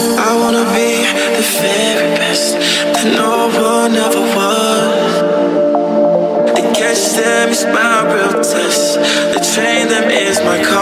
I wanna be the very best that no one ever was. To catch them is my real test. To train them is my call.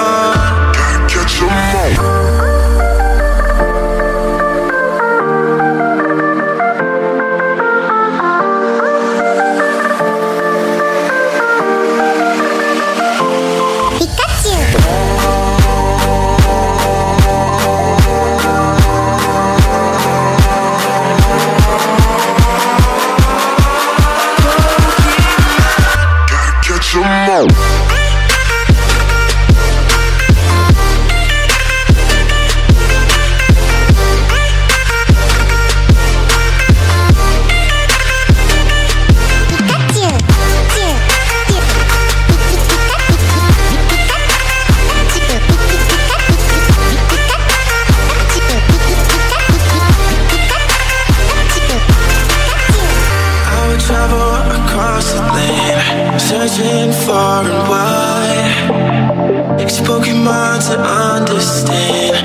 Travel across the land, Searching far and wide. Spoken minds to understand.